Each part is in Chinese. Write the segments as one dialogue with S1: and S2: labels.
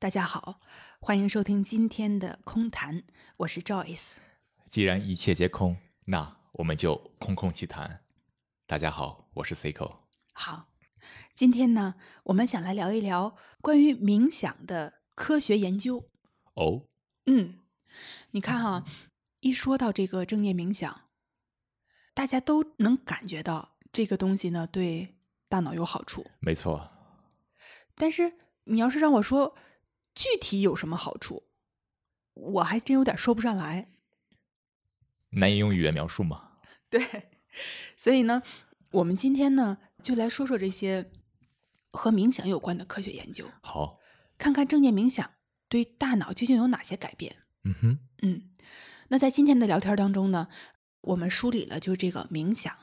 S1: 大家好，欢迎收听今天的空谈，我是 Joyce。
S2: 既然一切皆空，那我们就空空其谈。大家好，我是 Cico。
S1: 好，今天呢，我们想来聊一聊关于冥想的科学研究。
S2: 哦，
S1: 嗯，你看哈，一说到这个正念冥想，大家都能感觉到这个东西呢对大脑有好处。
S2: 没错，
S1: 但是你要是让我说具体有什么好处，我还真有点说不上来。
S2: 难以用语言描述吗？
S1: 对，所以呢，我们今天呢就来说说这些和冥想有关的科学研究，
S2: 好，
S1: 看看正念冥想对大脑究竟有哪些改变。
S2: 嗯哼，
S1: 嗯，那在今天的聊天当中呢，我们梳理了就这个冥想，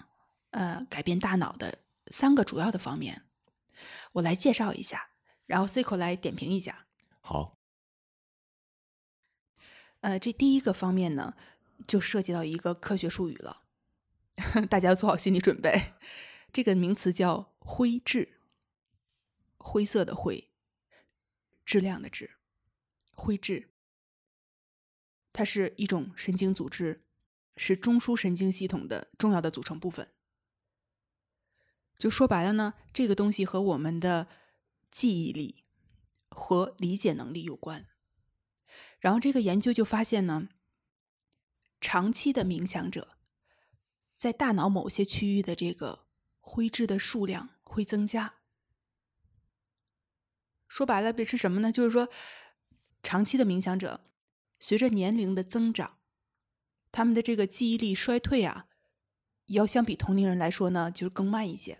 S1: 呃，改变大脑的三个主要的方面，我来介绍一下，然后 Cico 来点评一下。
S2: 好，
S1: 呃，这第一个方面呢，就涉及到一个科学术语了，大家要做好心理准备。这个名词叫灰质，灰色的灰，质量的质，灰质。它是一种神经组织，是中枢神经系统的重要的组成部分。就说白了呢，这个东西和我们的记忆力和理解能力有关。然后这个研究就发现呢，长期的冥想者在大脑某些区域的这个灰质的数量会增加。说白了，这是什么呢？就是说，长期的冥想者随着年龄的增长，他们的这个记忆力衰退啊，要相比同龄人来说呢，就是更慢一些。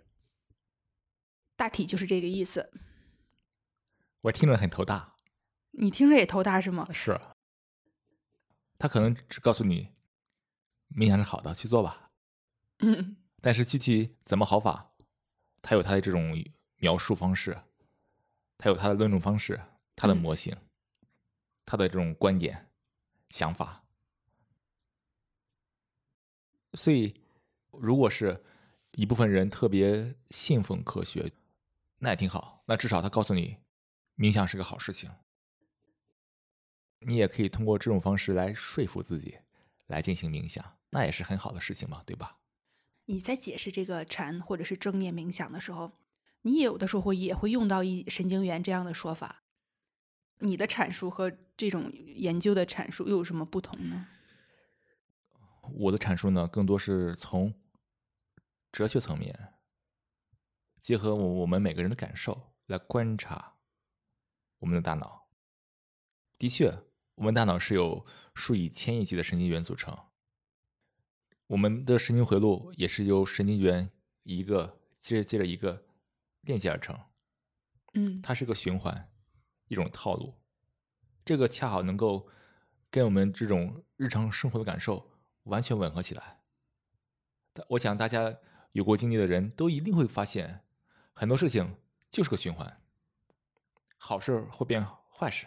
S1: 大体就是这个意思。
S2: 我听着很头大。
S1: 你听着也头大是吗？
S2: 是。他可能只告诉你，冥想是好的，去做吧。
S1: 嗯。
S2: 但是具体怎么好法，他有他的这种描述方式，他有他的论证方式，他的模型，他的这种观点、想法。所以，如果是一部分人特别信奉科学，那也挺好。那至少他告诉你，冥想是个好事情。你也可以通过这种方式来说服自己，来进行冥想，那也是很好的事情嘛，对吧？
S1: 你在解释这个禅或者是正念冥想的时候，你也有的时候会也会用到一神经元这样的说法。你的阐述和这种研究的阐述又有什么不同呢？
S2: 我的阐述呢，更多是从哲学层面，结合我我们每个人的感受来观察我们的大脑。的确，我们大脑是由数以千亿计的神经元组成。我们的神经回路也是由神经元一个接着接着一个链接而成。
S1: 嗯，
S2: 它是个循环，一种套路。这个恰好能够跟我们这种日常生活的感受完全吻合起来。我想大家有过经历的人都一定会发现，很多事情就是个循环。好事会变坏事。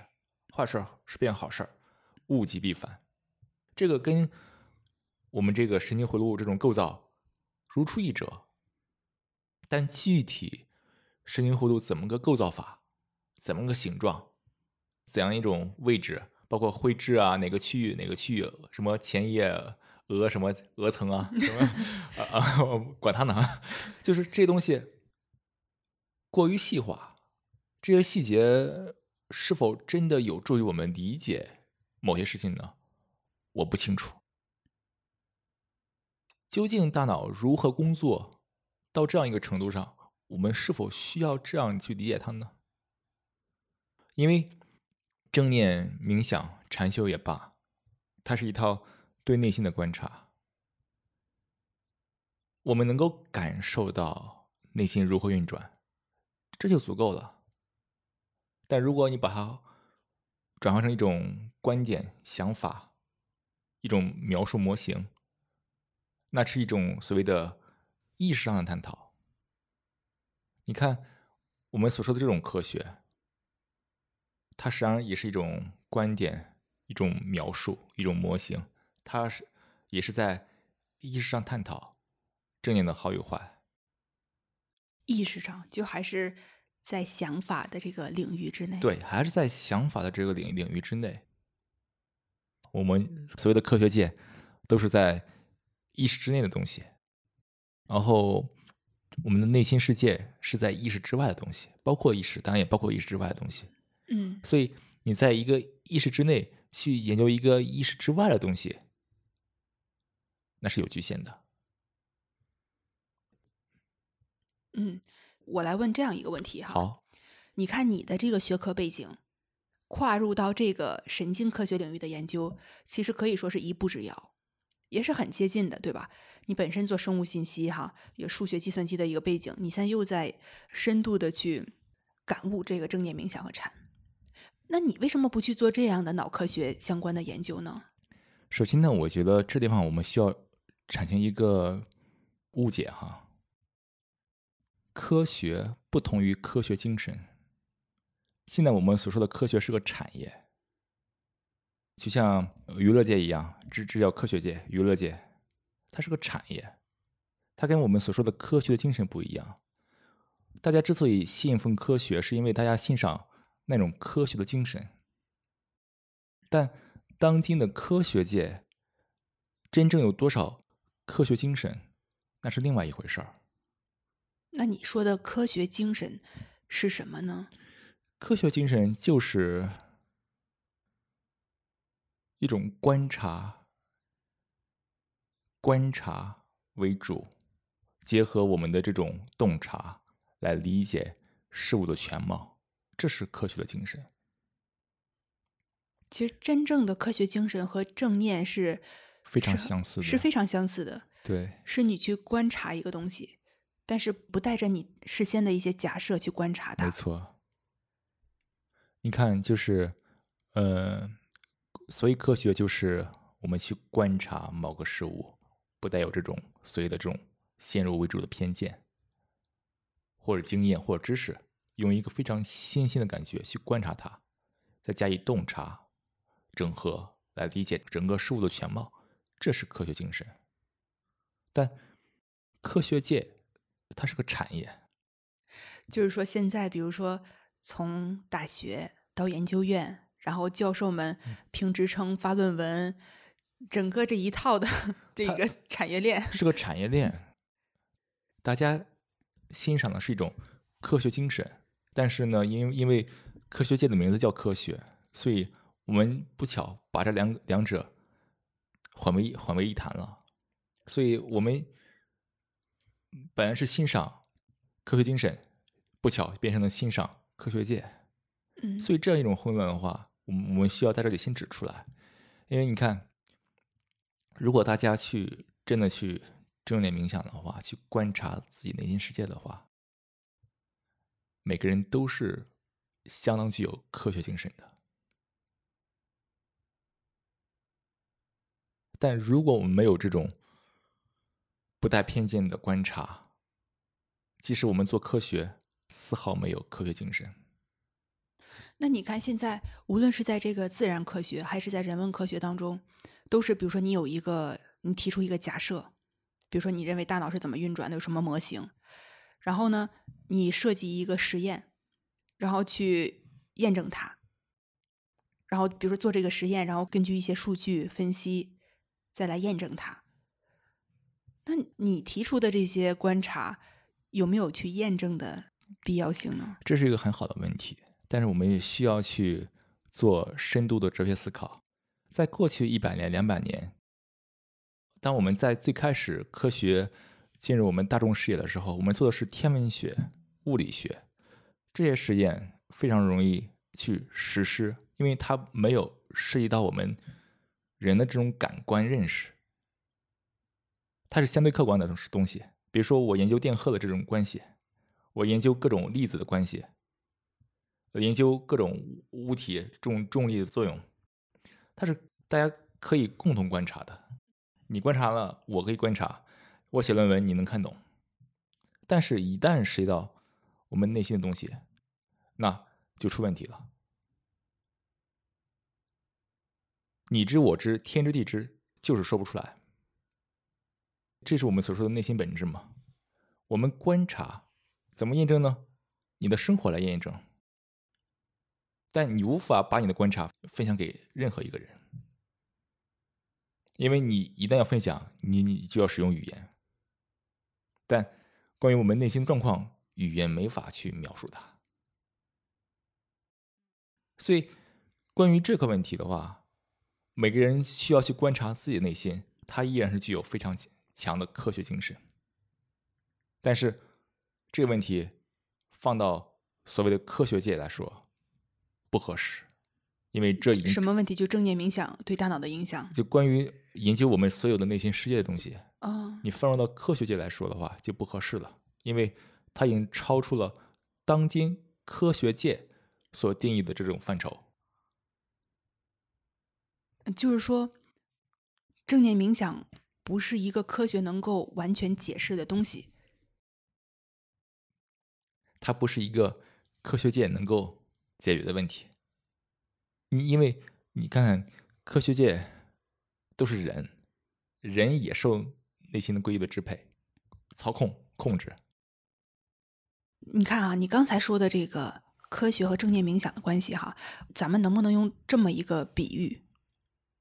S2: 坏事是变好事物极必反，这个跟我们这个神经回路这种构造如出一辙。但具体神经回路怎么个构造法，怎么个形状，怎样一种位置，包括灰质啊，哪个区域哪个区域，什么前叶额什么额层啊，什么啊 啊，管它呢，就是这东西过于细化，这些细节。是否真的有助于我们理解某些事情呢？我不清楚。究竟大脑如何工作到这样一个程度上，我们是否需要这样去理解它呢？因为正念冥想、禅修也罢，它是一套对内心的观察，我们能够感受到内心如何运转，这就足够了。但如果你把它转换成一种观点、想法、一种描述模型，那是一种所谓的意识上的探讨。你看，我们所说的这种科学，它实际上也是一种观点、一种描述、一种模型，它是也是在意识上探讨正念的好与坏。
S1: 意识上，就还是。在想法的这个领域之内。，
S2: 对，还是在想法的这个领领域之内。我们所谓的科学界都是在意识之内的东西，然后我们的内心世界是在意识之外的东西，包括意识，当然也包括意识之外的东西。
S1: 嗯
S2: 所以你在一个意识之内去研究一个意识之外的东西，那是有局限的。
S1: 嗯，我来问这样一个问题哈。
S2: 好，
S1: 你看你的这个学科背景，跨入到这个神经科学领域的研究，其实可以说是一步之遥，也是很接近的，对吧？你本身做生物信息哈，有数学计算机的一个背景，你现在又在深度的去感悟这个正念冥想和禅，那你为什么不去做这样的脑科学相关的研究呢？
S2: 首先呢，我觉得这地方我们需要产生一个误解哈。科学不同于科学精神。现在我们所说的科学是个产业，就像娱乐界一样，这这叫科学界、娱乐界，它是个产业，它跟我们所说的科学的精神不一样。大家之所以信奉科学，是因为大家欣赏那种科学的精神，但当今的科学界真正有多少科学精神，那是另外一回事儿。
S1: 那你说的科学精神是什么呢？
S2: 科学精神就是一种观察，观察为主，结合我们的这种洞察来理解事物的全貌，这是科学的精神。
S1: 其实真正的科学精神和正念是
S2: 非常相似的
S1: 是非常相似的。
S2: 对，
S1: 是你去观察一个东西，但是不带着你事先的一些假设去观察它。
S2: 没错。你看，就是，呃，所以科学就是我们去观察某个事物，不带有这种所谓的这种先入为主的偏见，或者经验或者知识，用一个非常新鲜的感觉去观察它，再加以洞察、整合，来理解整个事物的全貌，这是科学精神。但科学界它是个产业，
S1: 就是说，现在比如说从大学到研究院，然后教授们
S2: 嗯。
S1: 评职称、发论文，整个这一套的这个产业链，
S2: 是个产业链，大家欣赏的是一种科学精神，但是呢，因因为科学界的名字叫科学，所以我们不巧把这两两者混为混为一谈了。所以我们本来是欣赏科学精神，不巧变成了欣赏科学界。
S1: 嗯，
S2: 所以这样一种混乱的话，我们我们需要在这里先指出来，因为你看，如果大家去真的去正念冥想的话，去观察自己内心世界的话，每个人都是相当具有科学精神的。但如果我们没有这种不带偏见的观察，即使我们做科学，丝毫没有科学精神。
S1: 那你看，现在无论是在这个自然科学还是在人文科学当中，都是比如说你有一个，你提出一个假设，比如说你认为大脑是怎么运转的，有什么模型，然后呢，你设计一个实验，然后去验证它，然后比如说做这个实验，然后根据一些数据分析，再来验证它。那你提出的这些观察，有没有去验证的必要性呢？
S2: 这是一个很好的问题，但是我们也需要去做深度的哲学思考。在过去一百年、两百年，当我们在最开始科学进入我们大众视野的时候，我们做的是天文学、物理学这些实验，非常容易去实施，因为它没有涉及到我们人的这种感官认识，它是相对客观的东西。比如说，我研究电荷的这种关系，我研究各种粒子的关系，研究各种物体重重力的作用，它是大家可以共同观察的。你观察了，我可以观察，我写论文你能看懂。但是，一旦涉及到我们内心的东西，那就出问题了。你知我知，天知地知，就是说不出来。这是我们所说的内心本质嘛？我们观察，怎么验证呢？你的生活来验证，但你无法把你的观察分享给任何一个人，因为你一旦要分享，你你就要使用语言。但关于我们内心状况，语言没法去描述它。所以，关于这个问题的话，每个人需要去观察自己的内心，它依然是具有非常强的科学精神。但是，这个问题放到所谓的科学界来说不合适，因为这已经
S1: 什么问题？就正念冥想对大脑的影响
S2: 就关于研究我们所有的内心世界的东西，
S1: 啊？
S2: 你放入到科学界来说的话就不合适了，因为它已经超出了当今科学界所定义的这种范畴。
S1: 就是说，正念冥想不是一个科学能够完全解释的东西。
S2: 它不是一个科学界能够解决的问题。你因为你看看科学界都是人，人也受内心的规律的支配、操控、控制。
S1: 你看啊，你刚才说的这个科学和正念冥想的关系哈，咱们能不能用这么一个比喻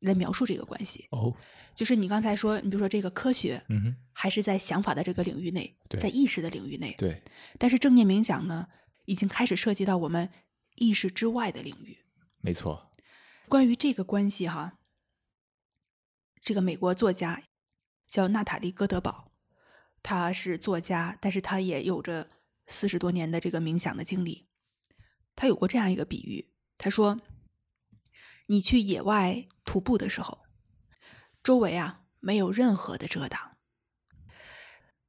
S1: 来描述这个关系？
S2: 哦，
S1: 就是你刚才说，你比如说这个科学，
S2: 嗯哼，
S1: 还是在想法的这个领域内，在意识的领域内。
S2: 对，
S1: 但是正念冥想呢，已经开始涉及到我们意识之外的领域。
S2: 没错。
S1: 关于这个关系哈，这个美国作家叫娜塔莉·哥德堡，他是作家，但是他也有着四十多年的这个冥想的经历。他有过这样一个比喻，他说：“你去野外徒步的时候，周围啊没有任何的遮挡，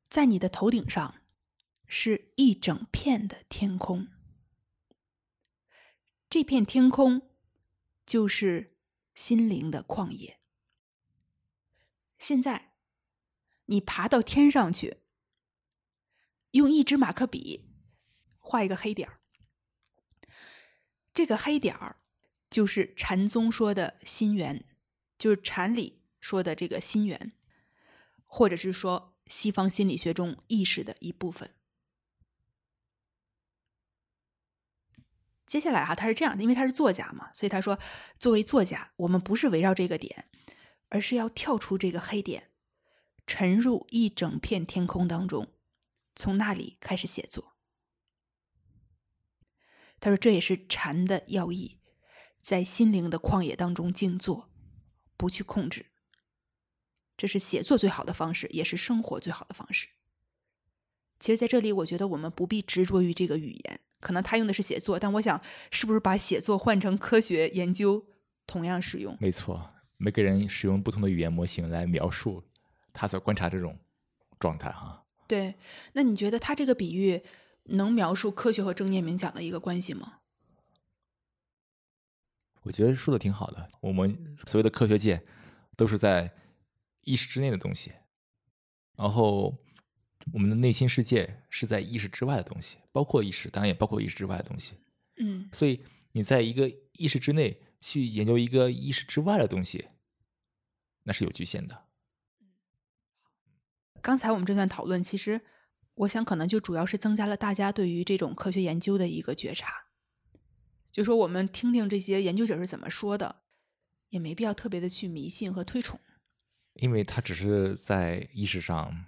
S1: 在你的头顶上是一整片的天空，这片天空。”就是心灵的旷野。现在，你爬到天上去，用一支马克笔画一个黑点儿。这个黑点儿就是禅宗说的心源，就是禅理说的这个心源，或者是说西方心理学中意识的一部分。接下来哈，他是这样的，因为他是作家嘛，所以他说，作为作家，我们不是围绕这个点，而是要跳出这个黑点，沉入一整片天空当中，从那里开始写作。他说，这也是禅的要义，在心灵的旷野当中静坐，不去控制，这是写作最好的方式，也是生活最好的方式。其实，在这里，我觉得我们不必执着于这个语言。可能他用的是写作，但我想，是不是把写作换成科学研究同样适用？
S2: 没错，每个人使用不同的语言模型来描述他所观察这种状态哈。
S1: 对，那你觉得他这个比喻能描述科学和正念冥想的一个关系吗？
S2: 我觉得说的挺好的。我们所谓的科学界都是在意识之内的东西，然后。我们的内心世界是在意识之外的东西，包括意识，当然也包括意识之外的东西。
S1: 嗯，
S2: 所以你在一个意识之内去研究一个意识之外的东西，那是有局限的。
S1: 刚才我们这段讨论，其实我想可能就主要是增加了大家对于这种科学研究的一个觉察。就说我们听听这些研究者是怎么说的，也没必要特别的去迷信和推崇，
S2: 因为他只是在意识上。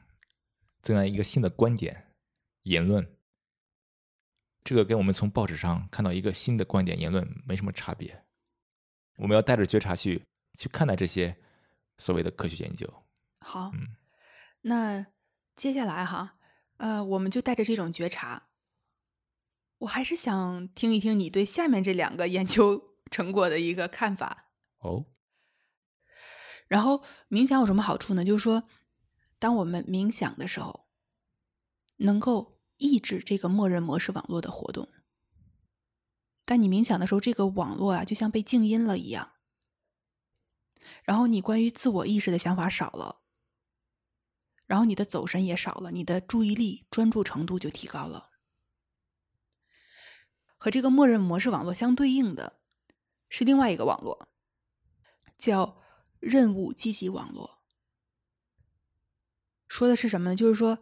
S2: 增加一个新的观点、言论，这个跟我们从报纸上看到一个新的观点、言论没什么差别。我们要带着觉察去去看待这些所谓的科学研究。
S1: 好，
S2: 嗯，
S1: 那接下来哈，呃，我们就带着这种觉察，我还是想听一听你对下面这两个研究 成果的一个看法。
S2: 哦，
S1: 然后冥想有什么好处呢？就是说。当我们冥想的时候，能够抑制这个默认模式网络的活动。但你冥想的时候，这个网络啊，就像被静音了一样。然后你关于自我意识的想法少了，然后你的走神也少了，你的注意力专注程度就提高了。和这个默认模式网络相对应的是另外一个网络，叫任务积极网络。说的是什么呢？就是说，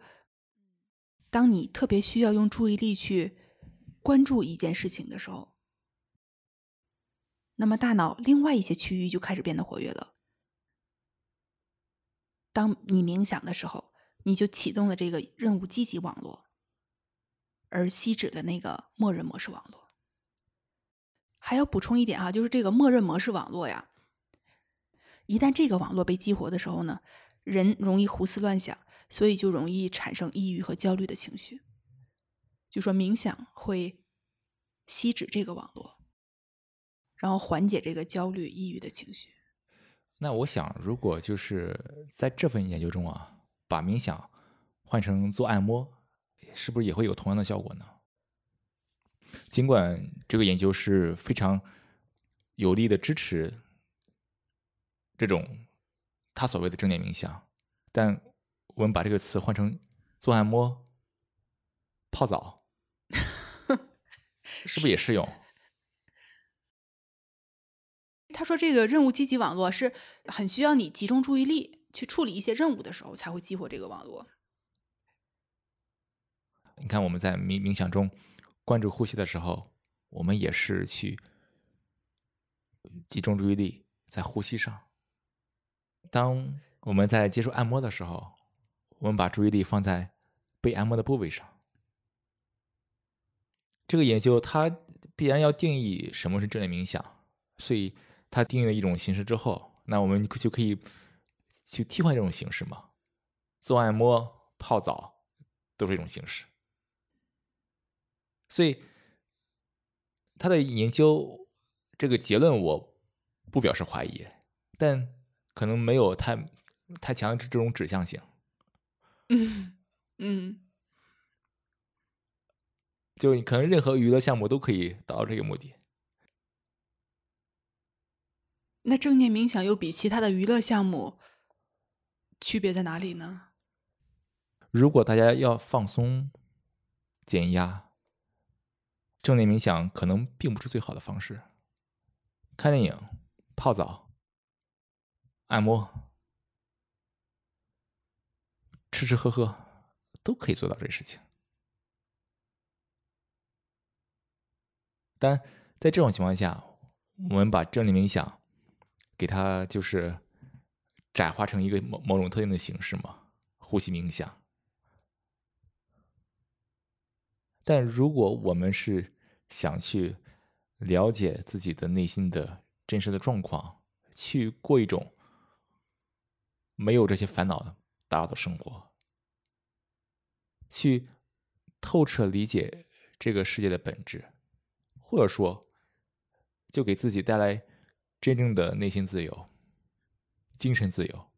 S1: 当你特别需要用注意力去关注一件事情的时候，那么大脑另外一些区域就开始变得活跃了。当你冥想的时候，你就启动了这个任务积极网络，而吸止的那个默认模式网络。还要补充一点哈，就是这个默认模式网络呀，一旦这个网络被激活的时候呢，人容易胡思乱想，所以就容易产生抑郁和焦虑的情绪。就说冥想会吸止这个网络，然后缓解这个焦虑、抑郁的情绪。
S2: 那我想，如果就是在这份研究中啊，把冥想换成做按摩，是不是也会有同样的效果呢？尽管这个研究是非常有力的支持这种他所谓的正念冥想，但我们把这个词换成做按摩、泡澡，是不是也适用？
S1: 他说：“这个任务积极网络是很需要你集中注意力去处理一些任务的时候才会激活这个网络。
S2: 你看，我们在冥冥想中关注呼吸的时候，我们也是去集中注意力在呼吸上。当我们在接受按摩的时候，我们把注意力放在被按摩的部位上。这个研究它必然要定义什么是正念冥想，所以。”它定义了一种形式之后，那我们就可以去替换这种形式嘛？做按摩、泡澡都是一种形式。所以，他的研究这个结论我不表示怀疑，但可能没有太太强的这种指向性。
S1: 嗯 嗯，
S2: 就可能任何娱乐项目都可以达到这个目的。
S1: 那正念冥想又比其他的娱乐项目区别在哪里呢？
S2: 如果大家要放松、减压，正念冥想可能并不是最好的方式。看电影、泡澡、按摩、吃吃喝喝，都可以做到这事情。但在这种情况下，我们把正念冥想。给它就是窄化成一个某某种特定的形式嘛，呼吸冥想。但如果我们是想去了解自己的内心的真实的状况，去过一种没有这些烦恼的打扰的生活，去透彻理解这个世界的本质，或者说，就给自己带来。真正的内心自由、精神自由，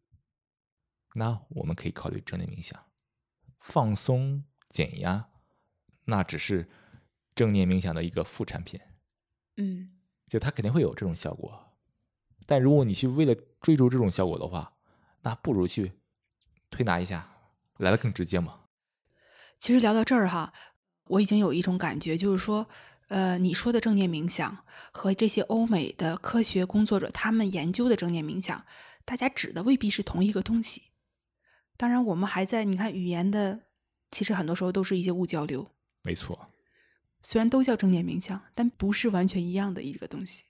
S2: 那我们可以考虑正念冥想。放松、减压，那只是正念冥想的一个副产品。
S1: 嗯，
S2: 就它肯定会有这种效果，但如果你去为了追逐这种效果的话，那不如去推拿一下，来的更直接嘛。
S1: 其实聊到这儿哈，我已经有一种感觉，就是说。呃，你说的正念冥想和这些欧美的科学工作者他们研究的正念冥想，大家指的未必是同一个东西。当然，我们还在你看语言的，其实很多时候都是一些误交流。
S2: 没错，
S1: 虽然都叫正念冥想，但不是完全一样的一个东西。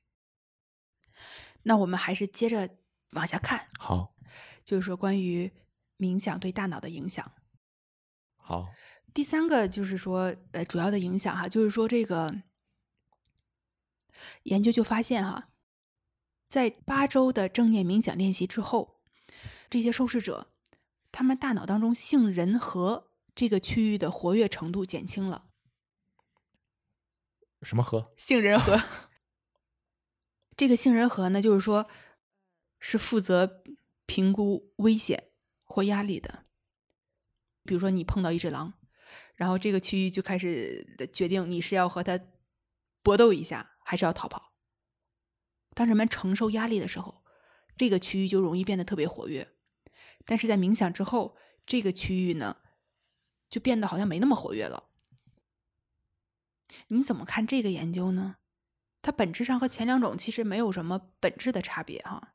S1: 那我们还是接着往下看。
S2: 好，
S1: 就是说关于冥想对大脑的影响。
S2: 好，
S1: 第三个就是说，呃，主要的影响哈，就是说这个。研究就发现，哈，在八周的正念冥想练习之后，这些受试者，他们大脑当中杏仁核这个区域的活跃程度减轻了。
S2: 什么核？
S1: 杏仁核。这个杏仁核呢，就是说，是负责评估危险或压力的。比如说，你碰到一只狼，然后这个区域就开始决定你是要和它搏斗一下。还是要逃跑。当人们承受压力的时候，这个区域就容易变得特别活跃。但是在冥想之后，这个区域呢，就变得好像没那么活跃了。你怎么看这个研究呢？它本质上和前两种其实没有什么本质的差别，哈。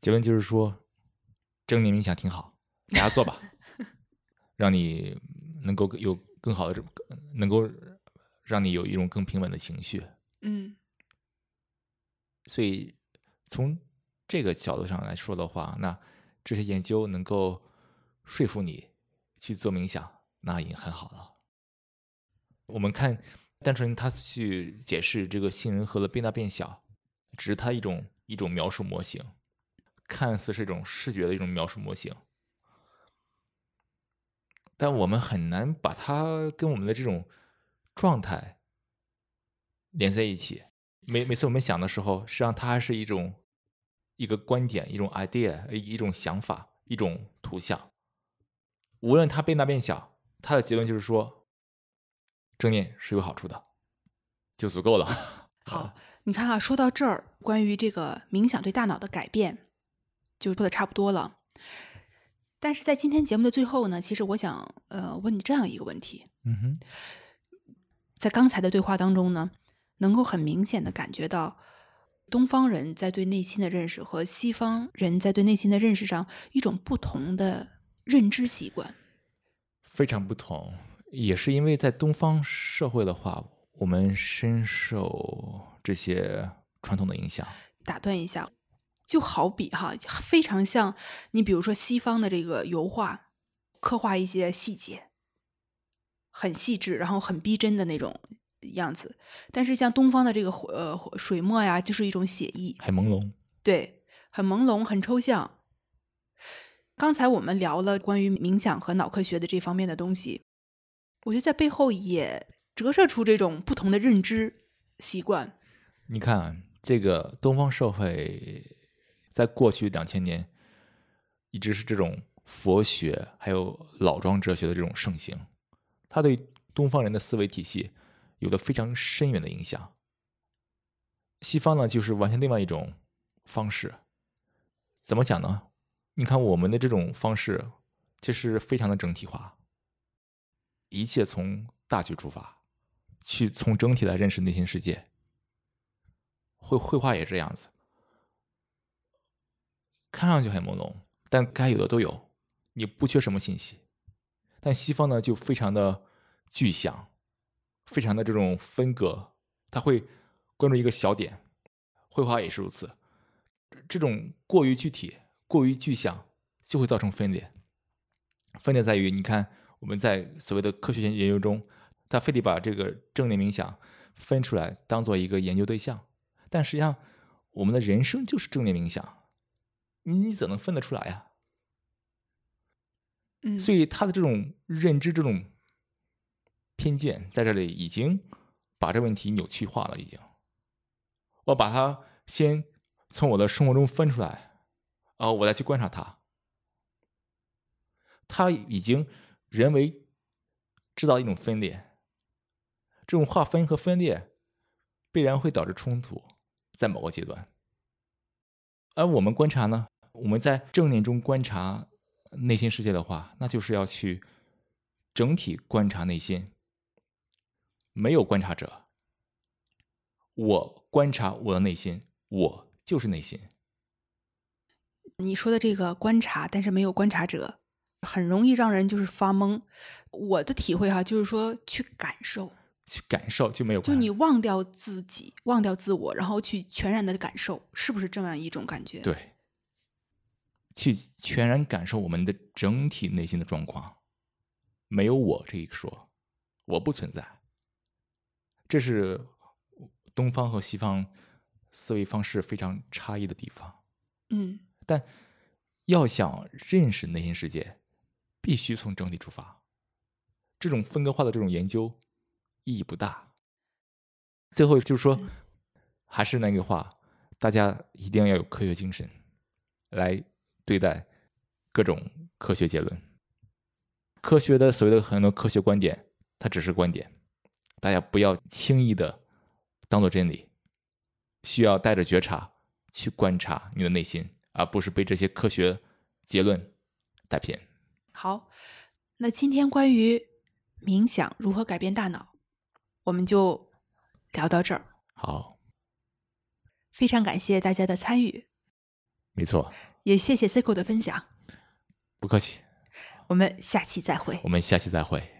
S2: 结论就是说，正念冥想挺好，大家做吧，让你能够有更好的这能够让你有一种更平稳的情绪。
S1: 嗯
S2: 所以从这个角度上来说的话，那这些研究能够说服你去做冥想，那已经很好了。我们看，单纯他去解释这个杏仁核的变大变小，只是他一种一种描述模型，看似是一种视觉的一种描述模型，但我们很难把它跟我们的这种状态连在一起。每每次我们想的时候，实际上它还是一种一个观点、一种 idea、一种想法、一种图像。无论它变大变小，它的结论就是说，正念是有好处的，就足够了。
S1: 好，你看啊，说到这儿，关于这个冥想对大脑的改变，就说的差不多了。但是在今天节目的最后呢，其实我想呃问你这样一个问题：
S2: 嗯哼，
S1: 在刚才的对话当中呢，能够很明显的感觉到，东方人在对内心的认识和西方人在对内心的认识上一种不同的认知习惯。
S2: 非常不同，也是因为在东方社会的话，我们深受这些传统的影响。
S1: 打断一下，就好比哈，非常像你比如说西方的这个油画，刻画一些细节，很细致，然后很逼真的那种样子。但是像东方的这个呃水墨呀，就是一种写意，
S2: 很朦胧。
S1: 对，很朦胧，很抽象。刚才我们聊了关于冥想和脑科学的这方面的东西，我觉得在背后也折射出这种不同的认知习惯。
S2: 你看，这个东方社会在过去两千年一直是这种佛学还有老庄哲学的这种盛行，它对东方人的思维体系有了非常深远的影响。西方呢，就是完全另外一种方式。怎么讲呢？你看我们的这种方式，其实非常的整体化，一切从大局出发，去从整体来认识内心世界。绘绘画也这样子，看上去很朦胧，但该有的都有，你不缺什么信息。但西方呢，就非常的具象，非常的这种分割，他会关注一个小点，绘画也是如此。这种过于具体、过于具象，就会造成分裂。分裂在于，你看我们在所谓的科学研究中，他非得把这个正念冥想分出来，当做一个研究对象。但实际上，我们的人生就是正念冥想，你你怎能分得出来呀？
S1: 嗯，
S2: 所以他的这种认知、这种偏见，在这里已经把这问题扭曲化了。已经，我把它先从我的生活中分出来，哦我再去观察它。他已经人为制造一种分裂，这种划分和分裂必然会导致冲突。在某个阶段，而我们观察呢，我们在正念中观察内心世界的话，那就是要去整体观察内心。没有观察者，我观察我的内心，我就是内心。
S1: 你说的这个观察，但是没有观察者，很容易让人就是发懵。我的体会哈，就是说去感受。
S2: 去感受就没有，
S1: 就你忘掉自己，忘掉自我，然后去全然的感受，是不是这样一种感觉？
S2: 对，去全然感受我们的整体内心的状况，没有我这一说，我不存在。这是东方和西方思维方式非常差异的地方。
S1: 嗯，
S2: 但要想认识内心世界，必须从整体出发。这种分割化的这种研究。意义不大。最后就是说，还是那句话，大家一定要有科学精神来对待各种科学结论。科学的所谓的很多科学观点，它只是观点，大家不要轻易的当做真理，需要带着觉察去观察你的内心，而不是被这些科学结论带偏。
S1: 好，那今天关于冥想如何改变大脑。我们就聊到这儿。
S2: 好，
S1: 非常感谢大家的参与。
S2: 没错，
S1: 也谢谢 Cico 的分享。
S2: 不客气。
S1: 我们下期再会。
S2: 我们下期再会。